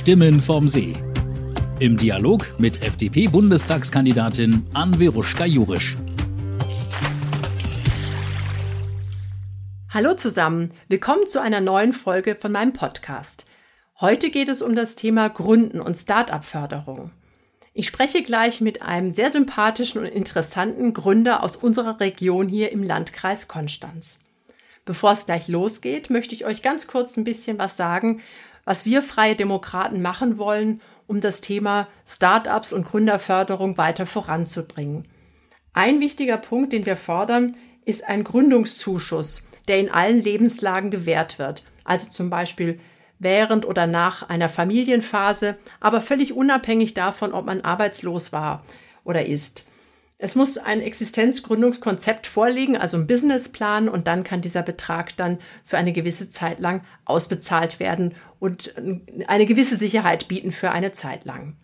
Stimmen vom See. Im Dialog mit FDP-Bundestagskandidatin Anveruschka Jurisch. Hallo zusammen, willkommen zu einer neuen Folge von meinem Podcast. Heute geht es um das Thema Gründen und Start-up-Förderung. Ich spreche gleich mit einem sehr sympathischen und interessanten Gründer aus unserer Region hier im Landkreis Konstanz. Bevor es gleich losgeht, möchte ich euch ganz kurz ein bisschen was sagen, was wir Freie Demokraten machen wollen, um das Thema Start-ups und Gründerförderung weiter voranzubringen. Ein wichtiger Punkt, den wir fordern, ist ein Gründungszuschuss, der in allen Lebenslagen gewährt wird. Also zum Beispiel während oder nach einer Familienphase, aber völlig unabhängig davon, ob man arbeitslos war oder ist. Es muss ein Existenzgründungskonzept vorliegen, also ein Businessplan, und dann kann dieser Betrag dann für eine gewisse Zeit lang ausbezahlt werden und eine gewisse Sicherheit bieten für eine Zeit lang.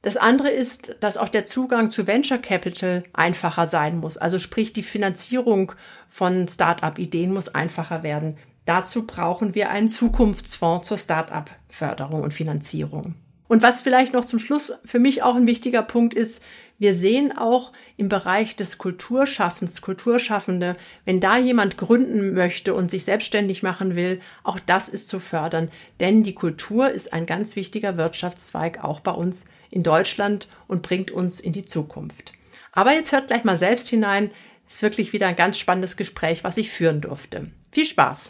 Das andere ist, dass auch der Zugang zu Venture Capital einfacher sein muss. Also sprich, die Finanzierung von Start-up-Ideen muss einfacher werden. Dazu brauchen wir einen Zukunftsfonds zur Start-up-Förderung und Finanzierung. Und was vielleicht noch zum Schluss für mich auch ein wichtiger Punkt ist, wir sehen auch im Bereich des Kulturschaffens, Kulturschaffende, wenn da jemand gründen möchte und sich selbstständig machen will, auch das ist zu fördern. Denn die Kultur ist ein ganz wichtiger Wirtschaftszweig auch bei uns in Deutschland und bringt uns in die Zukunft. Aber jetzt hört gleich mal selbst hinein. Es ist wirklich wieder ein ganz spannendes Gespräch, was ich führen durfte. Viel Spaß!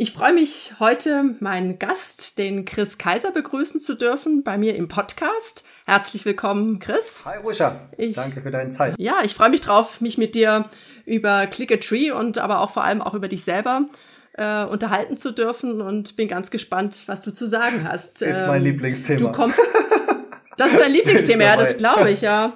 Ich freue mich heute, meinen Gast, den Chris Kaiser, begrüßen zu dürfen bei mir im Podcast. Herzlich willkommen, Chris. Hi, Ruscha. Ich, Danke für deine Zeit. Ja, ich freue mich drauf, mich mit dir über Click a Tree und aber auch vor allem auch über dich selber äh, unterhalten zu dürfen und bin ganz gespannt, was du zu sagen hast. Ist mein ähm, Lieblingsthema. Du kommst. Das ist dein Lieblingsthema, ja, das glaube ich, ja.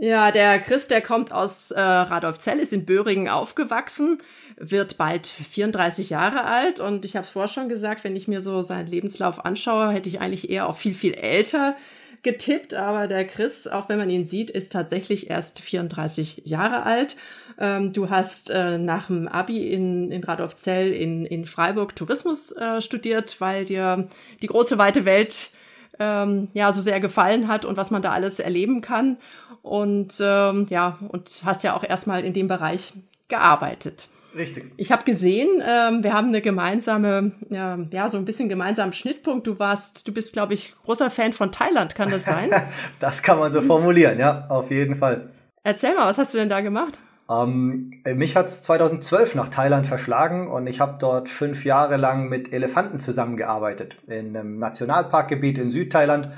Ja, der Chris, der kommt aus äh, Radolfzell, ist in Böhringen aufgewachsen, wird bald 34 Jahre alt und ich habe es vorher schon gesagt, wenn ich mir so seinen Lebenslauf anschaue, hätte ich eigentlich eher auch viel, viel älter getippt, aber der Chris, auch wenn man ihn sieht, ist tatsächlich erst 34 Jahre alt. Ähm, du hast äh, nach dem Abi in, in Radolfzell in, in Freiburg Tourismus äh, studiert, weil dir die große weite Welt ähm, ja so sehr gefallen hat und was man da alles erleben kann. Und ähm, ja, und hast ja auch erstmal in dem Bereich gearbeitet. Richtig. Ich habe gesehen, ähm, wir haben eine gemeinsame, ja, ja, so ein bisschen gemeinsamen Schnittpunkt. Du warst, du bist, glaube ich, großer Fan von Thailand, kann das sein? das kann man so formulieren, ja, auf jeden Fall. Erzähl mal, was hast du denn da gemacht? Ähm, mich hat es 2012 nach Thailand verschlagen und ich habe dort fünf Jahre lang mit Elefanten zusammengearbeitet in einem Nationalparkgebiet in Südthailand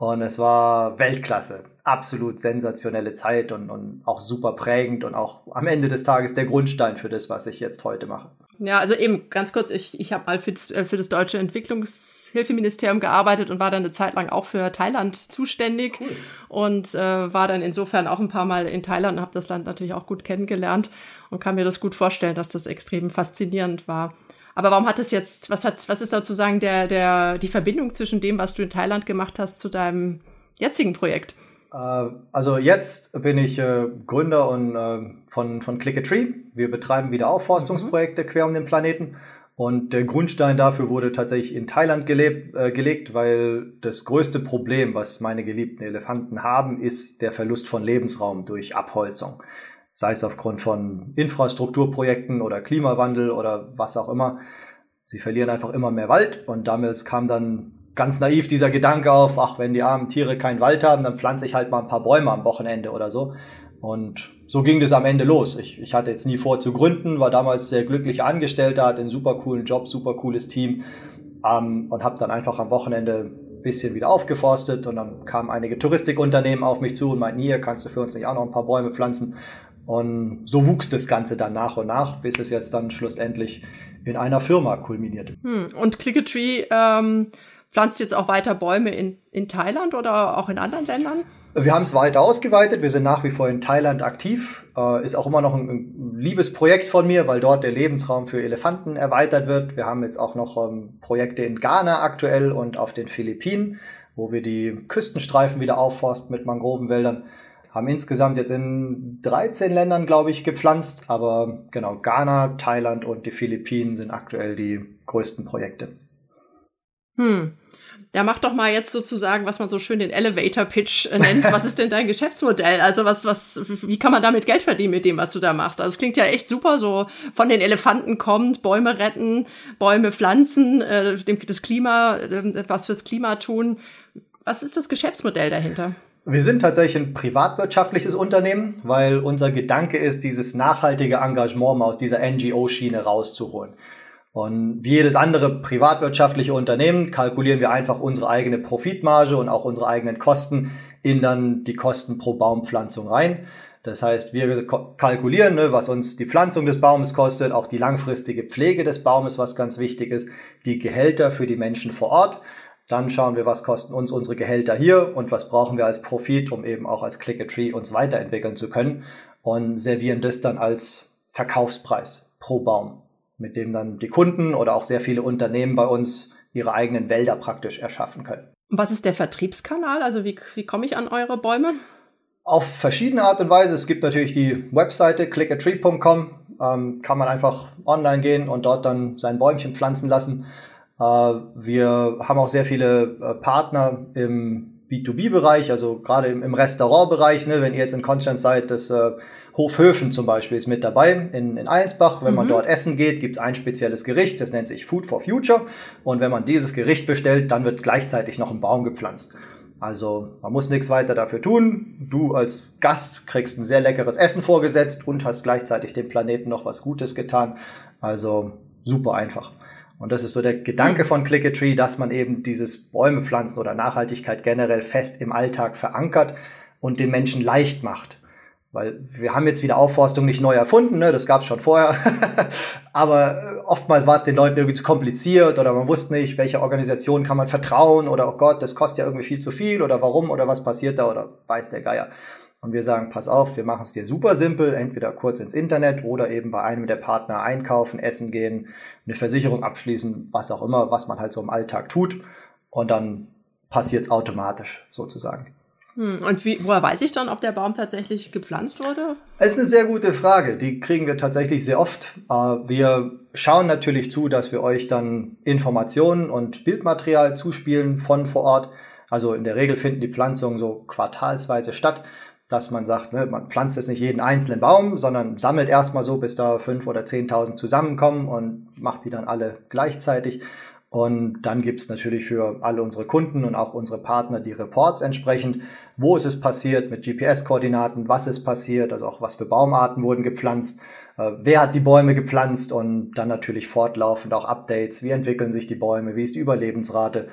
und es war Weltklasse. Absolut sensationelle Zeit und, und auch super prägend und auch am Ende des Tages der Grundstein für das, was ich jetzt heute mache. Ja, also eben ganz kurz, ich, ich habe mal für das, äh, für das deutsche Entwicklungshilfeministerium gearbeitet und war dann eine Zeit lang auch für Thailand zuständig cool. und äh, war dann insofern auch ein paar Mal in Thailand und habe das Land natürlich auch gut kennengelernt und kann mir das gut vorstellen, dass das extrem faszinierend war. Aber warum hat es jetzt, was hat, was ist sozusagen der, der, die Verbindung zwischen dem, was du in Thailand gemacht hast, zu deinem jetzigen Projekt? Äh, also jetzt bin ich äh, Gründer und, äh, von, von Click a Tree. Wir betreiben wieder Aufforstungsprojekte mhm. quer um den Planeten. Und der Grundstein dafür wurde tatsächlich in Thailand gelebt, äh, gelegt, weil das größte Problem, was meine geliebten Elefanten haben, ist der Verlust von Lebensraum durch Abholzung sei es aufgrund von Infrastrukturprojekten oder Klimawandel oder was auch immer. Sie verlieren einfach immer mehr Wald und damals kam dann ganz naiv dieser Gedanke auf, ach, wenn die armen Tiere keinen Wald haben, dann pflanze ich halt mal ein paar Bäume am Wochenende oder so. Und so ging das am Ende los. Ich, ich hatte jetzt nie vor zu gründen, war damals sehr glücklicher Angestellter, hatte einen super coolen Job, super cooles Team ähm, und habe dann einfach am Wochenende bisschen wieder aufgeforstet und dann kamen einige Touristikunternehmen auf mich zu und meinten, hier kannst du für uns nicht auch noch ein paar Bäume pflanzen. Und so wuchs das Ganze dann nach und nach, bis es jetzt dann schlussendlich in einer Firma kulminierte. Hm. Und Clickatree ähm, pflanzt jetzt auch weiter Bäume in, in Thailand oder auch in anderen Ländern? Wir haben es weiter ausgeweitet. Wir sind nach wie vor in Thailand aktiv. Äh, ist auch immer noch ein, ein liebes Projekt von mir, weil dort der Lebensraum für Elefanten erweitert wird. Wir haben jetzt auch noch ähm, Projekte in Ghana aktuell und auf den Philippinen, wo wir die Küstenstreifen wieder aufforsten mit Mangrovenwäldern haben insgesamt jetzt in 13 Ländern, glaube ich, gepflanzt. Aber genau, Ghana, Thailand und die Philippinen sind aktuell die größten Projekte. Hm. Ja, mach doch mal jetzt sozusagen, was man so schön den Elevator Pitch äh, nennt. Was ist denn dein Geschäftsmodell? Also was, was, wie kann man damit Geld verdienen mit dem, was du da machst? Also es klingt ja echt super, so von den Elefanten kommt, Bäume retten, Bäume pflanzen, äh, dem, das Klima, äh, was fürs Klima tun. Was ist das Geschäftsmodell dahinter? Wir sind tatsächlich ein privatwirtschaftliches Unternehmen, weil unser Gedanke ist, dieses nachhaltige Engagement mal aus dieser NGO-Schiene rauszuholen. Und wie jedes andere privatwirtschaftliche Unternehmen kalkulieren wir einfach unsere eigene Profitmarge und auch unsere eigenen Kosten in dann die Kosten pro Baumpflanzung rein. Das heißt, wir kalkulieren, ne, was uns die Pflanzung des Baumes kostet, auch die langfristige Pflege des Baumes, was ganz wichtig ist, die Gehälter für die Menschen vor Ort. Dann schauen wir, was kosten uns unsere Gehälter hier und was brauchen wir als Profit, um eben auch als Click a Tree uns weiterentwickeln zu können und servieren das dann als Verkaufspreis pro Baum mit dem dann die Kunden oder auch sehr viele Unternehmen bei uns ihre eigenen Wälder praktisch erschaffen können. Was ist der Vertriebskanal? Also wie, wie komme ich an eure Bäume? Auf verschiedene Art und Weise. Es gibt natürlich die Webseite clickatree.com. Ähm, kann man einfach online gehen und dort dann sein Bäumchen pflanzen lassen. Äh, wir haben auch sehr viele äh, Partner im B2B-Bereich, also gerade im, im Restaurantbereich. Ne, wenn ihr jetzt in Konstanz seid, das äh, Hofhöfen zum Beispiel ist mit dabei in, in Allensbach. Wenn mhm. man dort essen geht, gibt es ein spezielles Gericht, das nennt sich Food for Future. Und wenn man dieses Gericht bestellt, dann wird gleichzeitig noch ein Baum gepflanzt. Also man muss nichts weiter dafür tun. Du als Gast kriegst ein sehr leckeres Essen vorgesetzt und hast gleichzeitig dem Planeten noch was Gutes getan. Also super einfach. Und das ist so der Gedanke mhm. von Click a Tree, dass man eben dieses Bäume pflanzen oder Nachhaltigkeit generell fest im Alltag verankert und den Menschen leicht macht. Weil wir haben jetzt wieder Aufforstung nicht neu erfunden, ne? das gab es schon vorher. Aber äh, oftmals war es den Leuten irgendwie zu kompliziert oder man wusste nicht, welcher Organisation kann man vertrauen oder oh Gott, das kostet ja irgendwie viel zu viel oder warum oder was passiert da oder weiß der Geier. Und wir sagen, pass auf, wir machen es dir super simpel, entweder kurz ins Internet oder eben bei einem der Partner einkaufen, essen gehen, eine Versicherung abschließen, was auch immer, was man halt so im Alltag tut. Und dann passiert es automatisch sozusagen. Hm, und wie, woher weiß ich dann, ob der Baum tatsächlich gepflanzt wurde? Das ist eine sehr gute Frage. Die kriegen wir tatsächlich sehr oft. Äh, wir schauen natürlich zu, dass wir euch dann Informationen und Bildmaterial zuspielen von vor Ort. Also in der Regel finden die Pflanzungen so quartalsweise statt, dass man sagt, ne, man pflanzt jetzt nicht jeden einzelnen Baum, sondern sammelt erstmal so, bis da fünf oder zehntausend zusammenkommen und macht die dann alle gleichzeitig. Und dann gibt's natürlich für alle unsere Kunden und auch unsere Partner die Reports entsprechend. Wo ist es passiert mit GPS-Koordinaten? Was ist passiert? Also auch was für Baumarten wurden gepflanzt? Äh, wer hat die Bäume gepflanzt? Und dann natürlich fortlaufend auch Updates. Wie entwickeln sich die Bäume? Wie ist die Überlebensrate?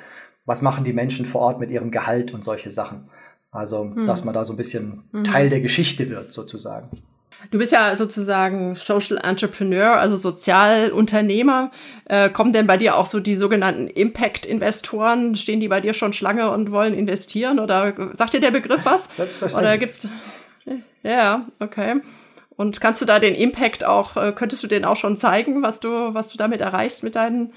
Was machen die Menschen vor Ort mit ihrem Gehalt und solche Sachen? Also, hm. dass man da so ein bisschen hm. Teil der Geschichte wird, sozusagen. Du bist ja sozusagen Social Entrepreneur, also Sozialunternehmer. Äh, kommen denn bei dir auch so die sogenannten Impact-Investoren? Stehen die bei dir schon Schlange und wollen investieren? Oder sagt dir der Begriff was? Selbstverständlich. Oder gibt's? Ja, okay. Und kannst du da den Impact auch, äh, könntest du den auch schon zeigen, was du, was du damit erreichst mit deinen,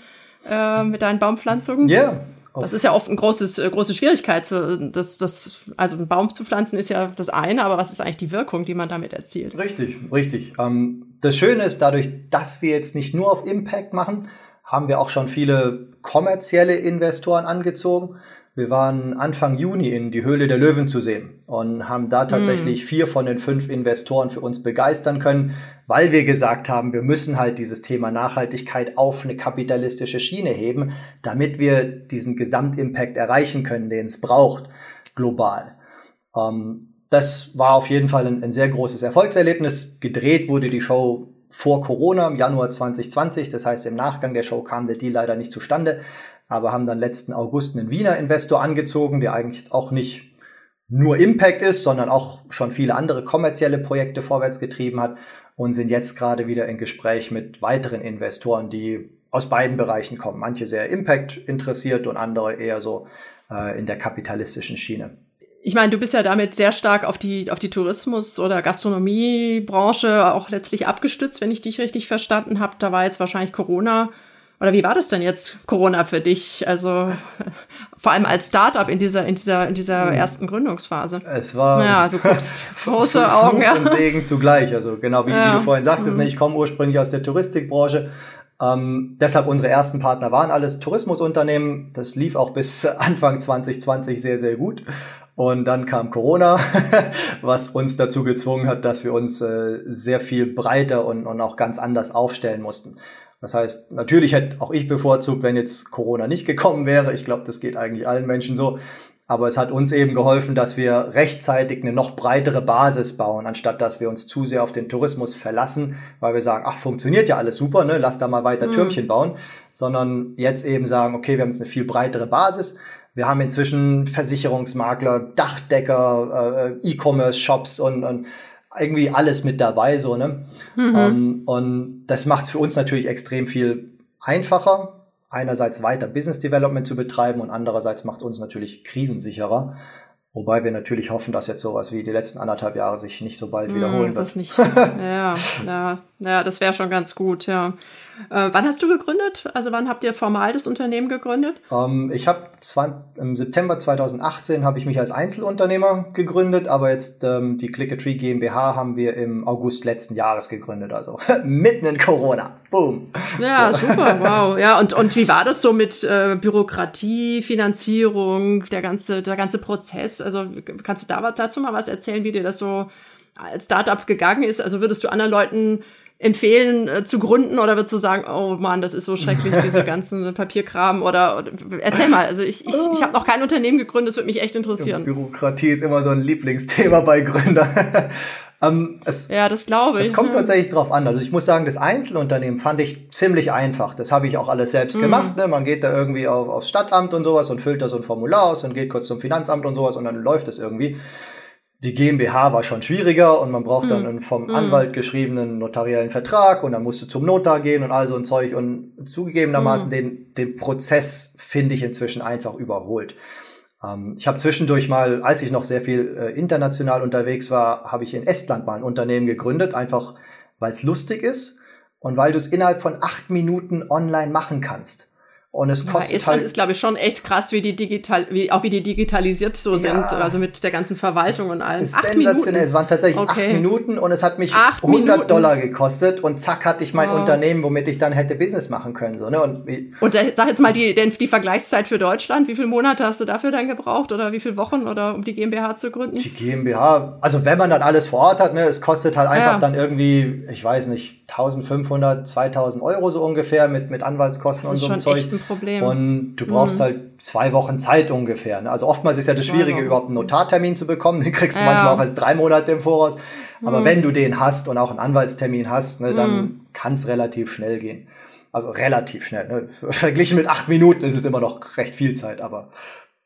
äh, mit deinen Baumpflanzungen? Ja, das ist ja oft eine große, äh, große Schwierigkeit. Das, das, also einen Baum zu pflanzen ist ja das eine, aber was ist eigentlich die Wirkung, die man damit erzielt? Richtig, richtig. Ähm, das Schöne ist, dadurch, dass wir jetzt nicht nur auf Impact machen, haben wir auch schon viele kommerzielle Investoren angezogen. Wir waren Anfang Juni in die Höhle der Löwen zu sehen und haben da tatsächlich mm. vier von den fünf Investoren für uns begeistern können, weil wir gesagt haben, wir müssen halt dieses Thema Nachhaltigkeit auf eine kapitalistische Schiene heben, damit wir diesen Gesamtimpact erreichen können, den es braucht, global. Ähm, das war auf jeden Fall ein, ein sehr großes Erfolgserlebnis. Gedreht wurde die Show vor Corona im Januar 2020. Das heißt, im Nachgang der Show kam der Deal leider nicht zustande aber haben dann letzten August einen Wiener Investor angezogen, der eigentlich jetzt auch nicht nur Impact ist, sondern auch schon viele andere kommerzielle Projekte vorwärts getrieben hat und sind jetzt gerade wieder in Gespräch mit weiteren Investoren, die aus beiden Bereichen kommen. Manche sehr Impact interessiert und andere eher so äh, in der kapitalistischen Schiene. Ich meine, du bist ja damit sehr stark auf die, auf die Tourismus- oder Gastronomiebranche auch letztlich abgestützt, wenn ich dich richtig verstanden habe. Da war jetzt wahrscheinlich Corona oder wie war das denn jetzt Corona für dich? Also vor allem als Startup in dieser in dieser in dieser hm. ersten Gründungsphase. Es war ja, du guckst große Augen ja. und Segen zugleich. Also genau wie, ja. wie du vorhin sagtest, mhm. ne, ich komme ursprünglich aus der Touristikbranche. Ähm, deshalb unsere ersten Partner waren alles Tourismusunternehmen. Das lief auch bis Anfang 2020 sehr, sehr gut. Und dann kam Corona, was uns dazu gezwungen hat, dass wir uns äh, sehr viel breiter und, und auch ganz anders aufstellen mussten. Das heißt, natürlich hätte auch ich bevorzugt, wenn jetzt Corona nicht gekommen wäre. Ich glaube, das geht eigentlich allen Menschen so. Aber es hat uns eben geholfen, dass wir rechtzeitig eine noch breitere Basis bauen, anstatt dass wir uns zu sehr auf den Tourismus verlassen, weil wir sagen, ach, funktioniert ja alles super, ne, lass da mal weiter mhm. Türmchen bauen, sondern jetzt eben sagen, okay, wir haben jetzt eine viel breitere Basis. Wir haben inzwischen Versicherungsmakler, Dachdecker, äh, E-Commerce-Shops und, und irgendwie alles mit dabei, so, ne? Mhm. Um, und das macht es für uns natürlich extrem viel einfacher, einerseits weiter Business Development zu betreiben und andererseits macht uns natürlich krisensicherer. Wobei wir natürlich hoffen, dass jetzt sowas wie die letzten anderthalb Jahre sich nicht so bald hm, wiederholen mm, wird. Das nicht, ja, ja, ja, das wäre schon ganz gut, ja. Äh, wann hast du gegründet? Also wann habt ihr formal das Unternehmen gegründet? Ähm, ich habe im September 2018 habe ich mich als Einzelunternehmer gegründet, aber jetzt ähm, die Clickatree GmbH haben wir im August letzten Jahres gegründet, also mitten in Corona. Boom. Ja, so. super, wow. Ja, und, und wie war das so mit äh, Bürokratie, Finanzierung, der ganze, der ganze Prozess? Also kannst du da, dazu mal was erzählen, wie dir das so als Startup gegangen ist? Also würdest du anderen Leuten empfehlen äh, zu gründen oder würdest du sagen, oh Mann, das ist so schrecklich, diese ganzen Papierkram oder, oder erzähl mal, also ich, ich, ich habe noch kein Unternehmen gegründet, das würde mich echt interessieren. Bürokratie ist immer so ein Lieblingsthema bei Gründern. ähm, es, ja, das glaube ich. Es kommt ja. tatsächlich drauf an. Also ich muss sagen, das Einzelunternehmen fand ich ziemlich einfach. Das habe ich auch alles selbst mhm. gemacht. Ne? Man geht da irgendwie auf, aufs Stadtamt und sowas und füllt da so ein Formular aus und geht kurz zum Finanzamt und sowas und dann läuft es irgendwie die GmbH war schon schwieriger und man braucht dann mhm. einen vom mhm. Anwalt geschriebenen notariellen Vertrag und dann musst du zum Notar gehen und all so ein Zeug und zugegebenermaßen mhm. den, den Prozess finde ich inzwischen einfach überholt. Ähm, ich habe zwischendurch mal, als ich noch sehr viel äh, international unterwegs war, habe ich in Estland mal ein Unternehmen gegründet, einfach weil es lustig ist und weil du es innerhalb von acht Minuten online machen kannst. Und es kostet ja, Estland halt ist, glaube ich, schon echt krass, wie die digital, wie, auch wie die digitalisiert so ja, sind, also mit der ganzen Verwaltung und allem. Es ist acht sensationell. Minuten. Es waren tatsächlich okay. acht Minuten und es hat mich acht 100 Minuten. Dollar gekostet und zack hatte ich mein oh. Unternehmen, womit ich dann hätte Business machen können, so, ne? Und, und äh, sag jetzt mal die, denn die Vergleichszeit für Deutschland. Wie viele Monate hast du dafür dann gebraucht oder wie viele Wochen oder um die GmbH zu gründen? Die GmbH, also wenn man dann alles vor Ort hat, ne, es kostet halt einfach ja. dann irgendwie, ich weiß nicht, 1500, 2000 Euro so ungefähr mit, mit Anwaltskosten und so Zeug. Problem. Und du brauchst mhm. halt zwei Wochen Zeit ungefähr. Ne? Also oftmals ist ja das zwei Schwierige, Wochen. überhaupt einen Notartermin zu bekommen. Den kriegst du ja. manchmal auch als drei Monate im Voraus. Aber mhm. wenn du den hast und auch einen Anwaltstermin hast, ne, dann mhm. kann es relativ schnell gehen. Also relativ schnell. Ne? Verglichen mit acht Minuten ist es immer noch recht viel Zeit, aber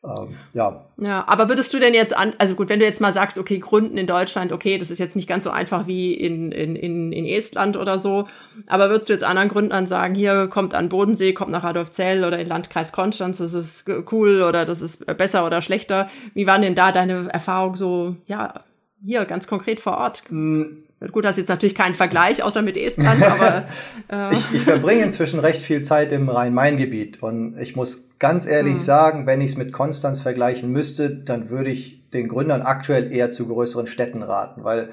ähm, ja. Ja, aber würdest du denn jetzt an, also gut, wenn du jetzt mal sagst, okay, Gründen in Deutschland, okay, das ist jetzt nicht ganz so einfach wie in, in, in, in Estland oder so, aber würdest du jetzt anderen Gründern sagen, hier kommt an Bodensee, kommt nach Adolfzell oder in Landkreis Konstanz, das ist cool oder das ist besser oder schlechter? Wie waren denn da deine Erfahrungen so, ja, hier ganz konkret vor Ort? Hm, Gut, das ist jetzt natürlich kein Vergleich, außer mit Estland, aber. Äh. ich, ich verbringe inzwischen recht viel Zeit im Rhein-Main-Gebiet und ich muss ganz ehrlich mhm. sagen, wenn ich es mit Konstanz vergleichen müsste, dann würde ich den Gründern aktuell eher zu größeren Städten raten, weil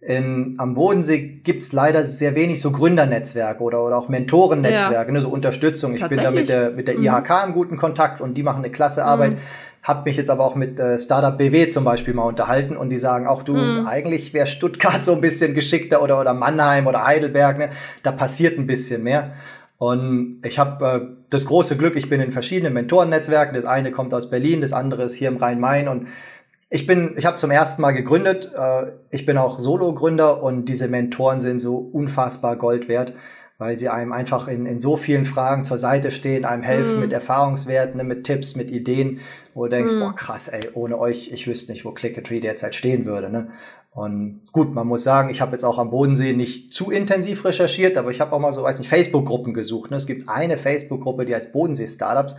in, am Bodensee gibt's leider sehr wenig so Gründernetzwerke oder, oder auch Mentorennetzwerke, ja. ne, so Unterstützung. Ich bin da mit der, mit der IHK mhm. im guten Kontakt und die machen eine klasse Arbeit. Mhm habe mich jetzt aber auch mit äh, Startup BW zum Beispiel mal unterhalten und die sagen auch, du, mhm. eigentlich wäre Stuttgart so ein bisschen geschickter oder, oder Mannheim oder Heidelberg, ne? da passiert ein bisschen mehr. Und ich habe äh, das große Glück, ich bin in verschiedenen Mentorennetzwerken. Das eine kommt aus Berlin, das andere ist hier im Rhein-Main. Und ich bin, ich habe zum ersten Mal gegründet. Äh, ich bin auch Solo-Gründer und diese Mentoren sind so unfassbar Gold wert weil sie einem einfach in, in so vielen Fragen zur Seite stehen, einem helfen mm. mit Erfahrungswerten, ne, mit Tipps, mit Ideen, wo du denkst, mm. boah, krass, ey, ohne euch, ich wüsste nicht, wo Clickatree derzeit stehen würde. Ne? Und gut, man muss sagen, ich habe jetzt auch am Bodensee nicht zu intensiv recherchiert, aber ich habe auch mal so, weiß nicht, Facebook-Gruppen gesucht. Ne? Es gibt eine Facebook-Gruppe, die heißt Bodensee-Startups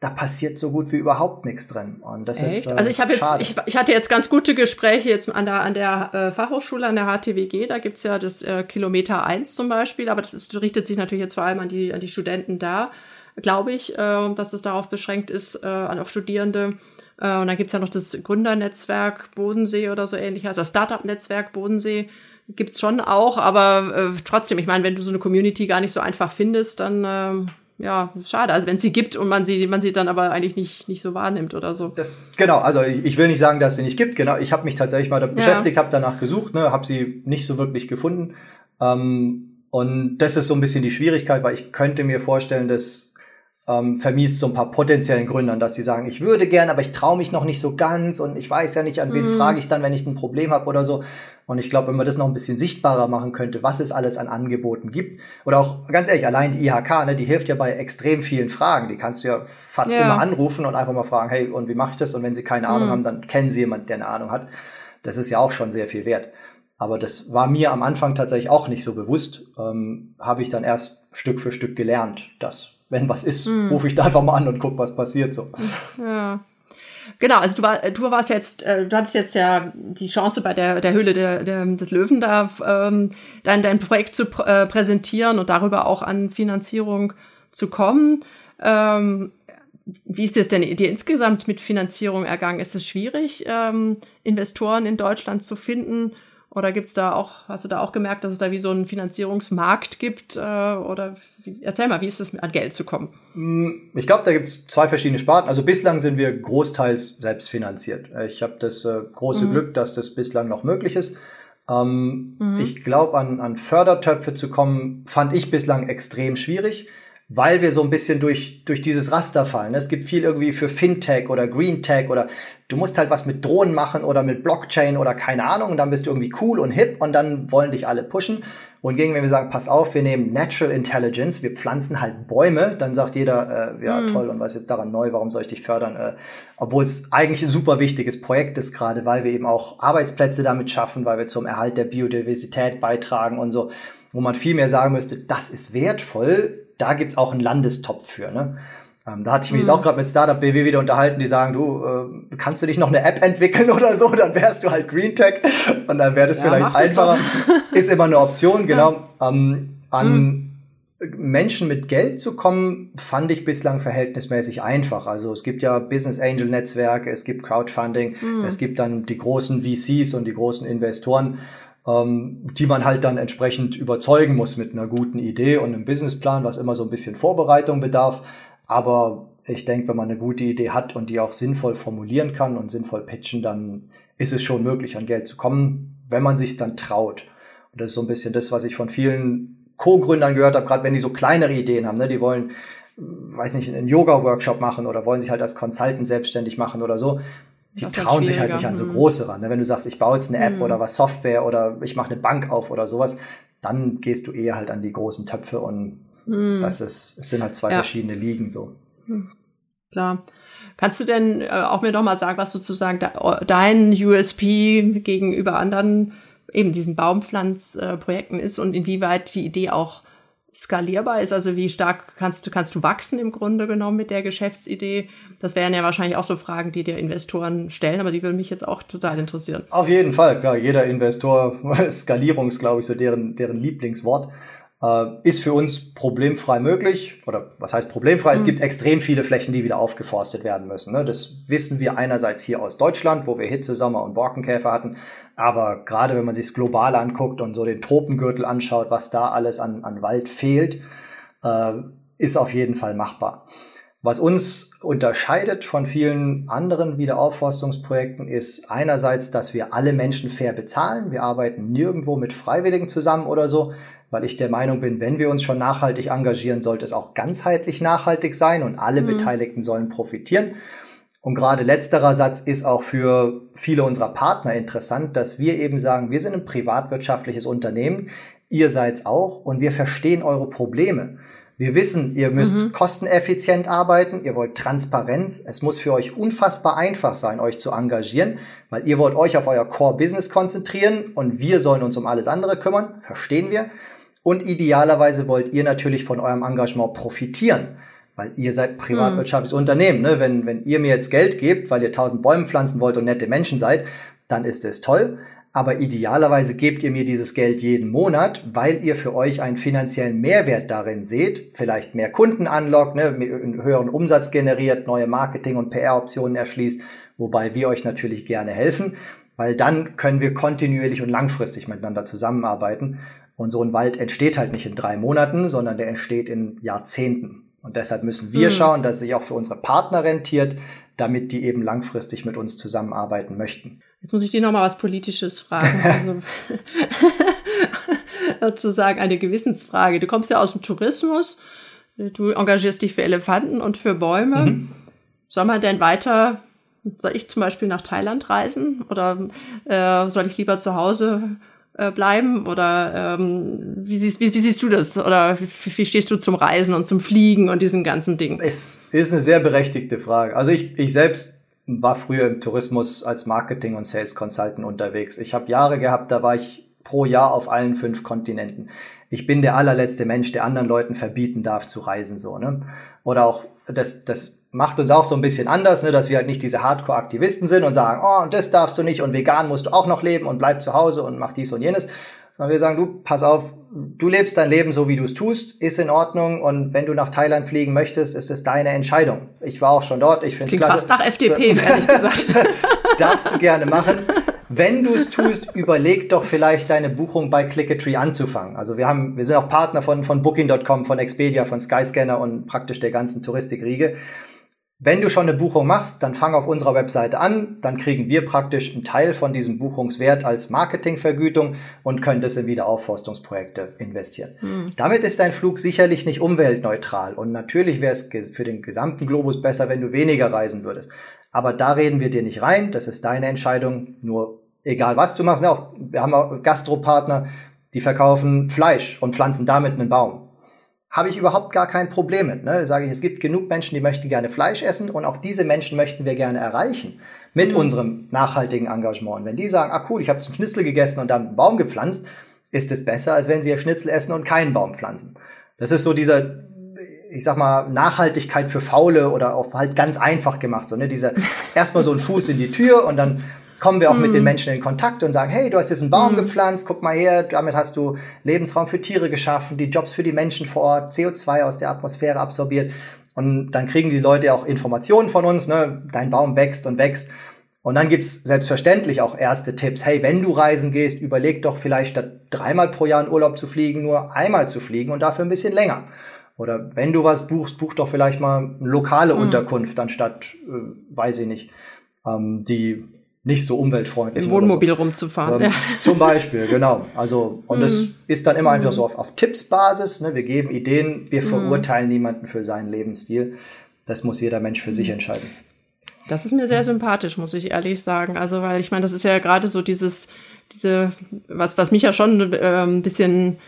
da passiert so gut wie überhaupt nichts drin. Und das Echt? ist äh, Also ich habe jetzt, ich, ich, hatte jetzt ganz gute Gespräche jetzt an der an der äh, Fachhochschule, an der HTWG. Da gibt's ja das äh, Kilometer eins zum Beispiel, aber das ist, richtet sich natürlich jetzt vor allem an die an die Studenten da, glaube ich, äh, dass es darauf beschränkt ist, äh, auf Studierende. Äh, und dann gibt's ja noch das Gründernetzwerk Bodensee oder so ähnlich, also das Startup-Netzwerk Bodensee gibt's schon auch, aber äh, trotzdem, ich meine, wenn du so eine Community gar nicht so einfach findest, dann ähm, ja, ist schade. Also wenn sie gibt und man sie, man sie dann aber eigentlich nicht, nicht so wahrnimmt oder so. Das, genau, also ich will nicht sagen, dass sie nicht gibt. Genau, ich habe mich tatsächlich mal ja. beschäftigt, habe danach gesucht, ne, habe sie nicht so wirklich gefunden. Ähm, und das ist so ein bisschen die Schwierigkeit, weil ich könnte mir vorstellen, dass ähm, vermiest so ein paar potenziellen Gründern, dass die sagen, ich würde gern, aber ich traue mich noch nicht so ganz und ich weiß ja nicht, an wen mm. frage ich dann, wenn ich ein Problem habe oder so. Und ich glaube, wenn man das noch ein bisschen sichtbarer machen könnte, was es alles an Angeboten gibt, oder auch ganz ehrlich, allein die IHK, ne, die hilft ja bei extrem vielen Fragen. Die kannst du ja fast ja. immer anrufen und einfach mal fragen, hey, und wie mache ich das? Und wenn sie keine Ahnung mhm. haben, dann kennen sie jemanden, der eine Ahnung hat. Das ist ja auch schon sehr viel wert. Aber das war mir am Anfang tatsächlich auch nicht so bewusst. Ähm, Habe ich dann erst Stück für Stück gelernt, dass wenn was ist, mhm. rufe ich da einfach mal an und guck, was passiert so. Ja. Genau, also du, war, du warst jetzt, äh, du hattest jetzt ja die Chance bei der, der Höhle der, der, des Löwen da ähm, dein, dein Projekt zu pr äh, präsentieren und darüber auch an Finanzierung zu kommen. Ähm, wie ist es denn dir insgesamt mit Finanzierung ergangen? Ist es schwierig, ähm, Investoren in Deutschland zu finden? Oder gibt's da auch, hast du da auch gemerkt, dass es da wie so einen Finanzierungsmarkt gibt? Äh, oder wie, erzähl mal, wie ist es, an Geld zu kommen? Mm, ich glaube, da gibt's zwei verschiedene Sparten. Also bislang sind wir großteils selbst finanziert. Ich habe das äh, große mhm. Glück, dass das bislang noch möglich ist. Ähm, mhm. Ich glaube, an, an Fördertöpfe zu kommen, fand ich bislang extrem schwierig weil wir so ein bisschen durch, durch dieses Raster fallen. Es gibt viel irgendwie für Fintech oder Greentech oder du musst halt was mit Drohnen machen oder mit Blockchain oder keine Ahnung und dann bist du irgendwie cool und hip und dann wollen dich alle pushen. Wohingegen, wenn wir sagen, pass auf, wir nehmen Natural Intelligence, wir pflanzen halt Bäume, dann sagt jeder, äh, ja mm. toll, und was ist jetzt daran neu, warum soll ich dich fördern? Äh, Obwohl es eigentlich ein super wichtiges Projekt ist, gerade weil wir eben auch Arbeitsplätze damit schaffen, weil wir zum Erhalt der Biodiversität beitragen und so, wo man viel mehr sagen müsste, das ist wertvoll, da gibt's auch einen Landestopf für. Ne? Ähm, da hatte ich mich mhm. auch gerade mit Startup BW wieder unterhalten, die sagen, du, äh, kannst du nicht noch eine App entwickeln oder so, dann wärst du halt Green Tech und dann wäre das ja, vielleicht einfacher. Ist immer eine Option, genau. Ja. Ähm, an mhm. Menschen mit Geld zu kommen, fand ich bislang verhältnismäßig einfach. Also es gibt ja Business Angel Netzwerke, es gibt Crowdfunding, mhm. es gibt dann die großen VCs und die großen Investoren ähm, die man halt dann entsprechend überzeugen muss mit einer guten Idee und einem Businessplan, was immer so ein bisschen Vorbereitung bedarf. Aber ich denke, wenn man eine gute Idee hat und die auch sinnvoll formulieren kann und sinnvoll pitchen, dann ist es schon möglich, an Geld zu kommen, wenn man sich dann traut. Und das ist so ein bisschen das, was ich von vielen Co-Gründern gehört habe, gerade wenn die so kleinere Ideen haben, ne? die wollen, weiß nicht, einen Yoga-Workshop machen oder wollen sich halt als Consultant selbstständig machen oder so die trauen sich halt nicht an so hm. große ran. Ne? Wenn du sagst, ich baue jetzt eine App hm. oder was Software oder ich mache eine Bank auf oder sowas, dann gehst du eher halt an die großen Töpfe und hm. das ist, es sind halt zwei ja. verschiedene Ligen so. Hm. Klar. Kannst du denn äh, auch mir noch mal sagen, was sozusagen da, dein USP gegenüber anderen eben diesen Baumpflanzprojekten äh, ist und inwieweit die Idee auch skalierbar ist? Also wie stark kannst du, kannst du wachsen im Grunde genommen mit der Geschäftsidee? Das wären ja wahrscheinlich auch so Fragen, die dir Investoren stellen, aber die würden mich jetzt auch total interessieren. Auf jeden Fall, klar. Jeder Investor, Skalierung ist, glaube ich, so deren, deren Lieblingswort. Äh, ist für uns problemfrei möglich. Oder was heißt problemfrei? Mhm. Es gibt extrem viele Flächen, die wieder aufgeforstet werden müssen. Ne? Das wissen wir einerseits hier aus Deutschland, wo wir Hitze, Sommer und Borkenkäfer hatten. Aber gerade wenn man sich es global anguckt und so den Tropengürtel anschaut, was da alles an, an Wald fehlt, äh, ist auf jeden Fall machbar. Was uns unterscheidet von vielen anderen Wiederaufforstungsprojekten ist einerseits, dass wir alle Menschen fair bezahlen. Wir arbeiten nirgendwo mit Freiwilligen zusammen oder so weil ich der Meinung bin, wenn wir uns schon nachhaltig engagieren, sollte es auch ganzheitlich nachhaltig sein und alle mhm. Beteiligten sollen profitieren. Und gerade letzterer Satz ist auch für viele unserer Partner interessant, dass wir eben sagen, wir sind ein privatwirtschaftliches Unternehmen, ihr seid's auch und wir verstehen eure Probleme. Wir wissen, ihr müsst mhm. kosteneffizient arbeiten, ihr wollt Transparenz. Es muss für euch unfassbar einfach sein, euch zu engagieren, weil ihr wollt euch auf euer Core-Business konzentrieren und wir sollen uns um alles andere kümmern. Verstehen wir. Und idealerweise wollt ihr natürlich von eurem Engagement profitieren, weil ihr seid privatwirtschaftliches mhm. Unternehmen. Ne? Wenn, wenn ihr mir jetzt Geld gebt, weil ihr tausend Bäume pflanzen wollt und nette Menschen seid, dann ist es toll. Aber idealerweise gebt ihr mir dieses Geld jeden Monat, weil ihr für euch einen finanziellen Mehrwert darin seht, vielleicht mehr Kunden anlockt, ne, einen höheren Umsatz generiert, neue Marketing- und PR-Optionen erschließt, wobei wir euch natürlich gerne helfen. weil dann können wir kontinuierlich und langfristig miteinander zusammenarbeiten. Und so ein Wald entsteht halt nicht in drei Monaten, sondern der entsteht in Jahrzehnten. Und deshalb müssen wir mhm. schauen, dass es sich auch für unsere Partner rentiert, damit die eben langfristig mit uns zusammenarbeiten möchten. Jetzt muss ich dir noch mal was Politisches fragen. Also, sozusagen eine Gewissensfrage. Du kommst ja aus dem Tourismus, du engagierst dich für Elefanten und für Bäume. Mhm. Soll man denn weiter, soll ich zum Beispiel nach Thailand reisen oder äh, soll ich lieber zu Hause äh, bleiben? Oder ähm, wie, siehst, wie, wie, siehst du das? Oder wie, wie, stehst du zum Reisen und zum Fliegen und diesen ganzen Dingen? Es ist eine sehr berechtigte Frage. Also ich, ich selbst war früher im Tourismus als Marketing- und Sales Consultant unterwegs. Ich habe Jahre gehabt, da war ich pro Jahr auf allen fünf Kontinenten. Ich bin der allerletzte Mensch, der anderen Leuten verbieten darf zu reisen, so, ne? Oder auch, das, das macht uns auch so ein bisschen anders, ne, dass wir halt nicht diese Hardcore-Aktivisten sind und sagen, oh, das darfst du nicht und vegan musst du auch noch leben und bleib zu Hause und mach dies und jenes. Sondern wir sagen, du, pass auf, du lebst dein Leben so, wie du es tust, ist in Ordnung und wenn du nach Thailand fliegen möchtest, ist es deine Entscheidung. Ich war auch schon dort, ich finde es klasse. fast nach FDP, ehrlich gesagt. Darfst du gerne machen. Wenn du es tust, überleg doch vielleicht deine Buchung bei Clickatree anzufangen. Also wir haben, wir sind auch Partner von, von Booking.com, von Expedia, von Skyscanner und praktisch der ganzen Touristikriege. Wenn du schon eine Buchung machst, dann fang auf unserer Webseite an, dann kriegen wir praktisch einen Teil von diesem Buchungswert als Marketingvergütung und können das in Wiederaufforstungsprojekte investieren. Mhm. Damit ist dein Flug sicherlich nicht umweltneutral und natürlich wäre es für den gesamten Globus besser, wenn du weniger reisen würdest. Aber da reden wir dir nicht rein, das ist deine Entscheidung, nur egal was du machst. Auch, wir haben auch Gastropartner, die verkaufen Fleisch und pflanzen damit einen Baum habe ich überhaupt gar kein Problem mit. Ne? Sage ich, es gibt genug Menschen, die möchten gerne Fleisch essen und auch diese Menschen möchten wir gerne erreichen mit mhm. unserem nachhaltigen Engagement. Und wenn die sagen, ah cool, ich habe einen Schnitzel gegessen und dann einen Baum gepflanzt, ist es besser, als wenn sie ihr Schnitzel essen und keinen Baum pflanzen. Das ist so dieser, ich sag mal, Nachhaltigkeit für Faule oder auch halt ganz einfach gemacht. So, ne? Dieser erstmal so ein Fuß in die Tür und dann kommen wir auch mhm. mit den mhm. Menschen in Kontakt und sagen, hey, du hast jetzt einen Baum mhm. gepflanzt, guck mal her, damit hast du Lebensraum für Tiere geschaffen, die Jobs für die Menschen vor Ort, CO2 aus der Atmosphäre absorbiert. Und dann kriegen die Leute auch Informationen von uns, ne? dein Baum wächst und wächst. Und dann gibt's selbstverständlich auch erste Tipps. Hey, wenn du reisen gehst, überleg doch vielleicht statt dreimal pro Jahr in Urlaub zu fliegen, nur einmal zu fliegen und dafür ein bisschen länger. Oder wenn du was buchst, buch doch vielleicht mal eine lokale mhm. Unterkunft, anstatt, äh, weiß ich nicht, ähm, die nicht so umweltfreundlich. Im Wohnmobil so. rumzufahren. Ähm, ja. Zum Beispiel, genau. Also, und das mhm. ist dann immer einfach so auf, auf Tippsbasis. Ne? Wir geben Ideen, wir mhm. verurteilen niemanden für seinen Lebensstil. Das muss jeder Mensch für sich mhm. entscheiden. Das ist mir sehr sympathisch, muss ich ehrlich sagen. Also, weil ich meine, das ist ja gerade so dieses, diese, was, was mich ja schon äh, ein bisschen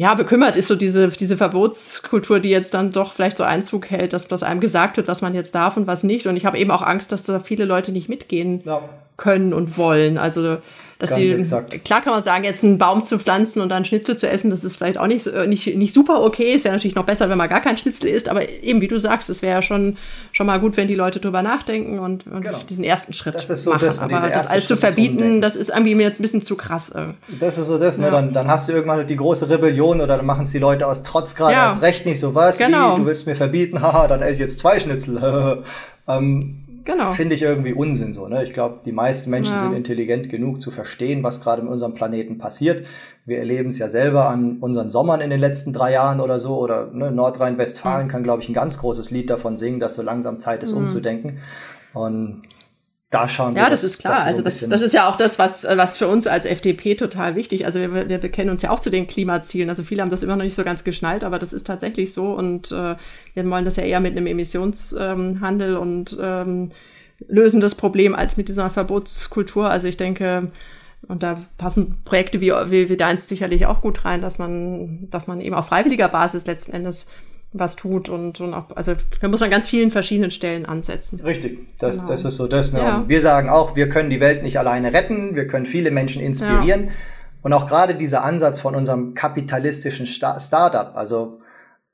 ja, bekümmert ist so diese, diese Verbotskultur, die jetzt dann doch vielleicht so Einzug hält, dass, dass einem gesagt wird, was man jetzt darf und was nicht. Und ich habe eben auch Angst, dass da viele Leute nicht mitgehen ja. Können und wollen. Also dass Ganz sie, exakt. klar kann man sagen, jetzt einen Baum zu pflanzen und dann Schnitzel zu essen, das ist vielleicht auch nicht, nicht, nicht super okay. Es wäre natürlich noch besser, wenn man gar keinen Schnitzel isst, aber eben, wie du sagst, es wäre ja schon, schon mal gut, wenn die Leute drüber nachdenken und, und genau. diesen ersten Schritt das ist so machen. Das, aber das alles zu verbieten, das ist irgendwie mir ein bisschen zu krass. Äh. Das ist so das, ne? Ja. Dann, dann hast du irgendwann die große Rebellion oder dann machen es die Leute aus Trotz gerade ja. erst recht nicht so was. Genau. Wie, du willst mir verbieten, haha, dann esse ich jetzt zwei Schnitzel. ähm, Genau. Finde ich irgendwie Unsinn so. Ne? Ich glaube, die meisten Menschen ja. sind intelligent genug zu verstehen, was gerade mit unserem Planeten passiert. Wir erleben es ja selber an unseren Sommern in den letzten drei Jahren oder so. Oder ne, Nordrhein-Westfalen mhm. kann, glaube ich, ein ganz großes Lied davon singen, dass so langsam Zeit ist, mhm. umzudenken. Und da schauen wir. Ja, das, das ist klar. also das, das ist ja auch das, was, was für uns als FDP total wichtig. Also wir, wir bekennen uns ja auch zu den Klimazielen. Also viele haben das immer noch nicht so ganz geschnallt, aber das ist tatsächlich so. Und äh, wir wollen das ja eher mit einem Emissionshandel ähm, und ähm, lösen das Problem als mit dieser Verbotskultur. Also ich denke, und da passen Projekte wie, wie, wie deins sicherlich auch gut rein, dass man, dass man eben auf freiwilliger Basis letzten Endes was tut und, und auch, also da muss an ganz vielen verschiedenen Stellen ansetzen. Richtig, das, genau. das ist so das. Ne? Ja. wir sagen auch, wir können die Welt nicht alleine retten, wir können viele Menschen inspirieren. Ja. Und auch gerade dieser Ansatz von unserem kapitalistischen Sta Startup, also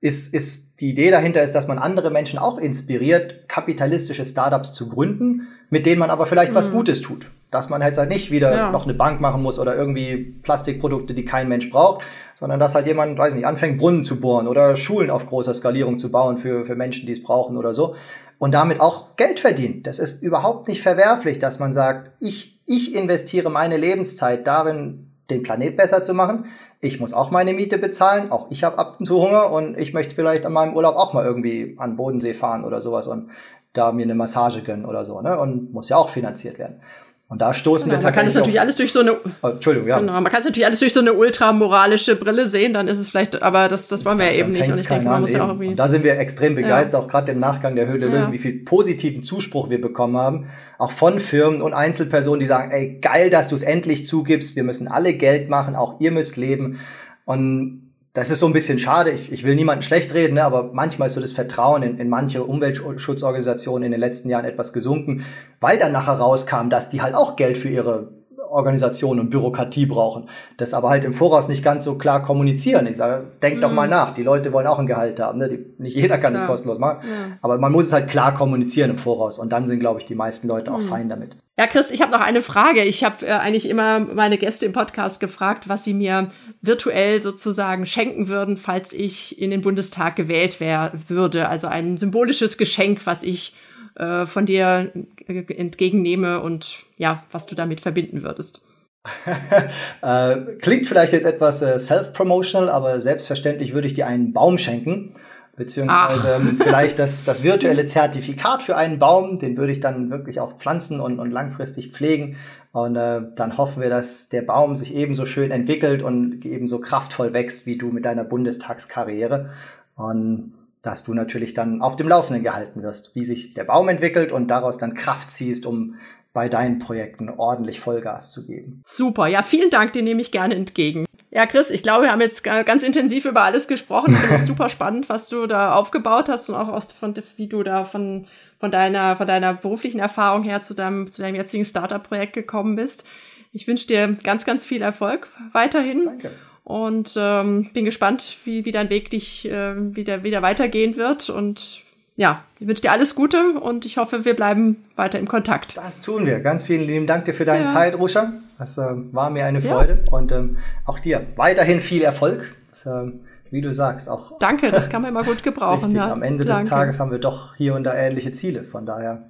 ist, ist die Idee dahinter ist, dass man andere Menschen auch inspiriert, kapitalistische Startups zu gründen, mit denen man aber vielleicht mhm. was Gutes tut. Dass man halt, halt nicht wieder ja. noch eine Bank machen muss oder irgendwie Plastikprodukte, die kein Mensch braucht, sondern dass halt jemand, weiß nicht, anfängt, Brunnen zu bohren oder Schulen auf großer Skalierung zu bauen für, für Menschen, die es brauchen oder so. Und damit auch Geld verdient. Das ist überhaupt nicht verwerflich, dass man sagt, ich, ich investiere meine Lebenszeit darin, den Planet besser zu machen. Ich muss auch meine Miete bezahlen, auch ich habe ab und zu Hunger und ich möchte vielleicht an meinem Urlaub auch mal irgendwie an Bodensee fahren oder sowas und da mir eine Massage gönnen oder so, ne? Und muss ja auch finanziert werden. Und da stoßen genau, wir tatsächlich. Man kann es natürlich alles durch so eine. Oh, Entschuldigung, ja. Genau, man kann es natürlich alles durch so eine ultramoralische Brille sehen, dann ist es vielleicht, aber das, das wollen wir ja eben nicht. Und ich denke, man muss ja auch irgendwie. Und da sind wir extrem begeistert, ja. auch gerade im Nachgang der Höhle ja. wie viel positiven Zuspruch wir bekommen haben. Auch von Firmen und Einzelpersonen, die sagen, ey, geil, dass du es endlich zugibst, wir müssen alle Geld machen, auch ihr müsst leben. Und das ist so ein bisschen schade. Ich, ich will niemanden schlecht reden, ne, aber manchmal ist so das Vertrauen in, in manche Umweltschutzorganisationen in den letzten Jahren etwas gesunken, weil dann nachher rauskam, dass die halt auch Geld für ihre Organisation und Bürokratie brauchen. Das aber halt im Voraus nicht ganz so klar kommunizieren. Ich sage, denkt mhm. doch mal nach. Die Leute wollen auch ein Gehalt haben. Ne? Die, nicht jeder kann das kostenlos machen. Ja. Aber man muss es halt klar kommunizieren im Voraus. Und dann sind, glaube ich, die meisten Leute auch mhm. fein damit. Ja, Chris, ich habe noch eine Frage. Ich habe äh, eigentlich immer meine Gäste im Podcast gefragt, was sie mir virtuell sozusagen schenken würden, falls ich in den Bundestag gewählt wär, würde. Also ein symbolisches Geschenk, was ich äh, von dir entgegennehme und ja, was du damit verbinden würdest. äh, klingt vielleicht jetzt etwas äh, self-promotional, aber selbstverständlich würde ich dir einen Baum schenken beziehungsweise ähm, vielleicht das, das virtuelle Zertifikat für einen Baum, den würde ich dann wirklich auch pflanzen und, und langfristig pflegen. Und äh, dann hoffen wir, dass der Baum sich ebenso schön entwickelt und ebenso kraftvoll wächst wie du mit deiner Bundestagskarriere. Und dass du natürlich dann auf dem Laufenden gehalten wirst, wie sich der Baum entwickelt und daraus dann Kraft ziehst, um bei deinen Projekten ordentlich Vollgas zu geben. Super, ja, vielen Dank, den nehme ich gerne entgegen. Ja, Chris, ich glaube, wir haben jetzt ganz intensiv über alles gesprochen. Ich finde es super spannend, was du da aufgebaut hast und auch aus, von, wie du da von, von deiner, von deiner beruflichen Erfahrung her zu deinem, zu deinem jetzigen Startup-Projekt gekommen bist. Ich wünsche dir ganz, ganz viel Erfolg weiterhin. Danke. Und ähm, bin gespannt, wie, wie dein Weg dich äh, wieder, wieder weitergehen wird. Und ja, ich wünsche dir alles Gute und ich hoffe, wir bleiben weiter im Kontakt. Das tun wir. Ganz vielen lieben Dank dir für deine ja. Zeit, Ruscha. Das äh, war mir eine Freude. Ja. Und ähm, auch dir weiterhin viel Erfolg. Das, äh, wie du sagst, auch. Danke, das kann man immer gut gebrauchen. Richtig, ja. Am Ende Danke. des Tages haben wir doch hier und da ähnliche Ziele. Von daher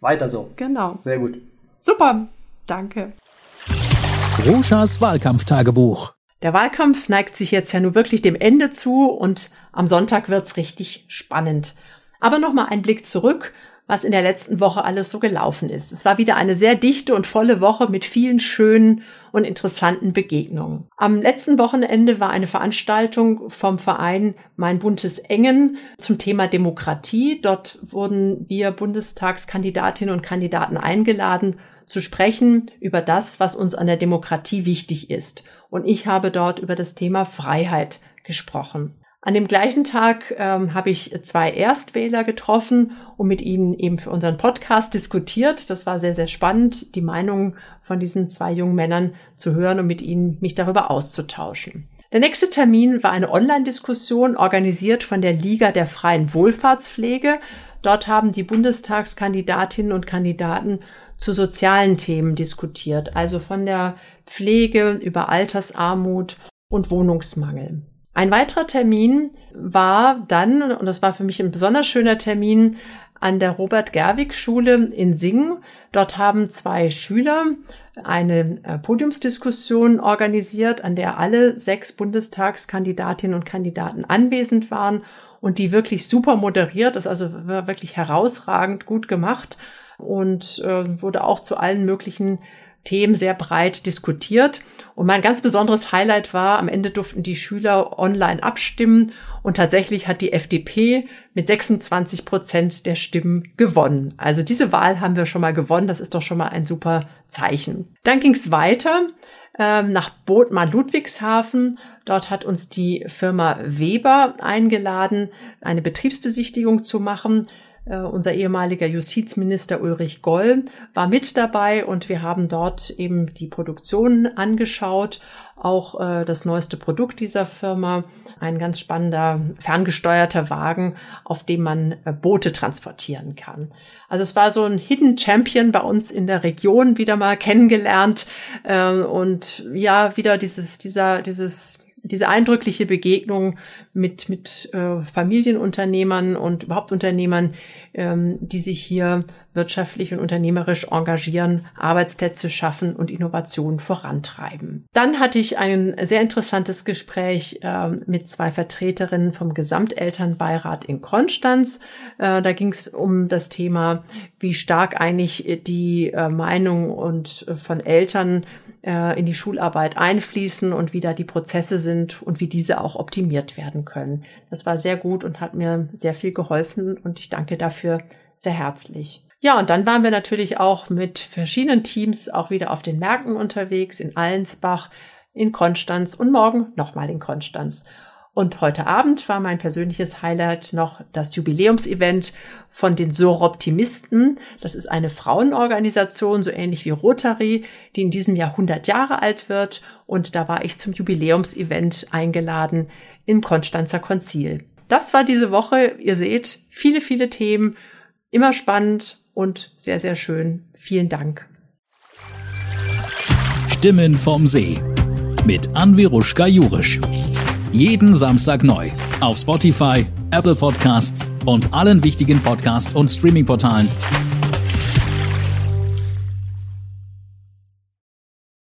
weiter so. Genau. Sehr gut. Super. Danke. Ruschas Wahlkampftagebuch. Der Wahlkampf neigt sich jetzt ja nur wirklich dem Ende zu und am Sonntag wird's richtig spannend. Aber nochmal ein Blick zurück, was in der letzten Woche alles so gelaufen ist. Es war wieder eine sehr dichte und volle Woche mit vielen schönen und interessanten Begegnungen. Am letzten Wochenende war eine Veranstaltung vom Verein Mein buntes Engen zum Thema Demokratie. Dort wurden wir Bundestagskandidatinnen und Kandidaten eingeladen, zu sprechen über das, was uns an der Demokratie wichtig ist. Und ich habe dort über das Thema Freiheit gesprochen. An dem gleichen Tag ähm, habe ich zwei Erstwähler getroffen und mit ihnen eben für unseren Podcast diskutiert. Das war sehr, sehr spannend, die Meinungen von diesen zwei jungen Männern zu hören und mit ihnen mich darüber auszutauschen. Der nächste Termin war eine Online-Diskussion organisiert von der Liga der freien Wohlfahrtspflege. Dort haben die Bundestagskandidatinnen und Kandidaten zu sozialen Themen diskutiert, also von der Pflege über Altersarmut und Wohnungsmangel. Ein weiterer Termin war dann, und das war für mich ein besonders schöner Termin, an der Robert-Gerwig-Schule in Singen. Dort haben zwei Schüler eine äh, Podiumsdiskussion organisiert, an der alle sechs Bundestagskandidatinnen und Kandidaten anwesend waren und die wirklich super moderiert, das also wirklich herausragend gut gemacht und äh, wurde auch zu allen möglichen Themen sehr breit diskutiert. Und mein ganz besonderes Highlight war, am Ende durften die Schüler online abstimmen und tatsächlich hat die FDP mit 26 Prozent der Stimmen gewonnen. Also diese Wahl haben wir schon mal gewonnen. Das ist doch schon mal ein super Zeichen. Dann ging es weiter ähm, nach Bodmar Ludwigshafen. Dort hat uns die Firma Weber eingeladen, eine Betriebsbesichtigung zu machen. Äh, unser ehemaliger Justizminister Ulrich Goll war mit dabei und wir haben dort eben die Produktion angeschaut, auch äh, das neueste Produkt dieser Firma, ein ganz spannender ferngesteuerter Wagen, auf dem man äh, Boote transportieren kann. Also es war so ein Hidden Champion bei uns in der Region wieder mal kennengelernt und ja wieder dieses dieser dieses diese eindrückliche Begegnung mit, mit äh, Familienunternehmern und überhaupt Unternehmern, ähm, die sich hier wirtschaftlich und unternehmerisch engagieren, Arbeitsplätze schaffen und Innovationen vorantreiben. Dann hatte ich ein sehr interessantes Gespräch äh, mit zwei Vertreterinnen vom Gesamtelternbeirat in Konstanz. Äh, da ging es um das Thema, wie stark eigentlich die äh, Meinung und äh, von Eltern in die Schularbeit einfließen und wie da die Prozesse sind und wie diese auch optimiert werden können. Das war sehr gut und hat mir sehr viel geholfen und ich danke dafür sehr herzlich. Ja, und dann waren wir natürlich auch mit verschiedenen Teams auch wieder auf den Märkten unterwegs, in Allensbach, in Konstanz und morgen nochmal in Konstanz. Und heute Abend war mein persönliches Highlight noch das Jubiläumsevent von den Soroptimisten. Das ist eine Frauenorganisation, so ähnlich wie Rotary, die in diesem Jahr 100 Jahre alt wird. Und da war ich zum Jubiläumsevent eingeladen im Konstanzer Konzil. Das war diese Woche. Ihr seht, viele, viele Themen. Immer spannend und sehr, sehr schön. Vielen Dank. Stimmen vom See mit Anviruschka Jurisch. Jeden Samstag neu. Auf Spotify, Apple Podcasts und allen wichtigen Podcast- und Streaming-Portalen